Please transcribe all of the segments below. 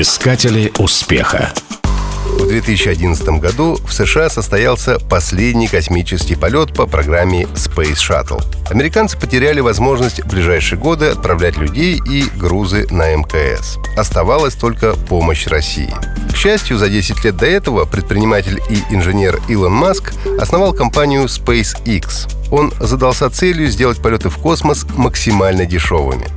Искатели успеха. В 2011 году в США состоялся последний космический полет по программе Space Shuttle. Американцы потеряли возможность в ближайшие годы отправлять людей и грузы на МКС. Оставалась только помощь России. К счастью, за 10 лет до этого предприниматель и инженер Илон Маск основал компанию SpaceX. Он задался целью сделать полеты в космос максимально дешевыми.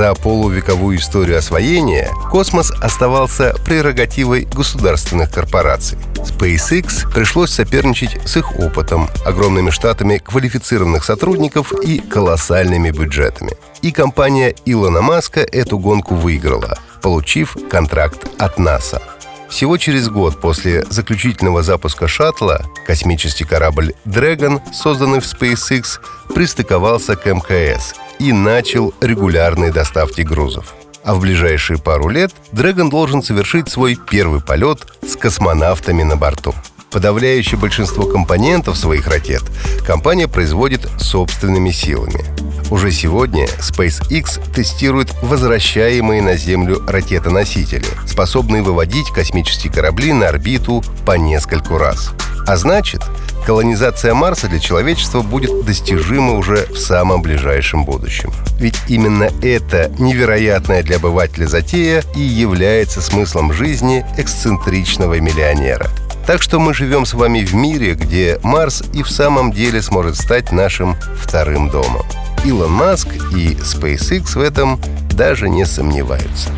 За полувековую историю освоения космос оставался прерогативой государственных корпораций. SpaceX пришлось соперничать с их опытом, огромными штатами квалифицированных сотрудников и колоссальными бюджетами. И компания Илона Маска эту гонку выиграла, получив контракт от НАСА. Всего через год после заключительного запуска шаттла космический корабль Dragon, созданный в SpaceX, пристыковался к МКС и начал регулярные доставки грузов. А в ближайшие пару лет Dragon должен совершить свой первый полет с космонавтами на борту. Подавляющее большинство компонентов своих ракет компания производит собственными силами. Уже сегодня SpaceX тестирует возвращаемые на Землю ракетоносители, способные выводить космические корабли на орбиту по нескольку раз. А значит, колонизация Марса для человечества будет достижима уже в самом ближайшем будущем. Ведь именно эта невероятная для обывателя затея и является смыслом жизни эксцентричного миллионера. Так что мы живем с вами в мире, где Марс и в самом деле сможет стать нашим вторым домом. Илон Маск и SpaceX в этом даже не сомневаются.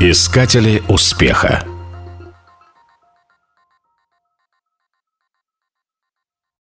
Искатели успеха.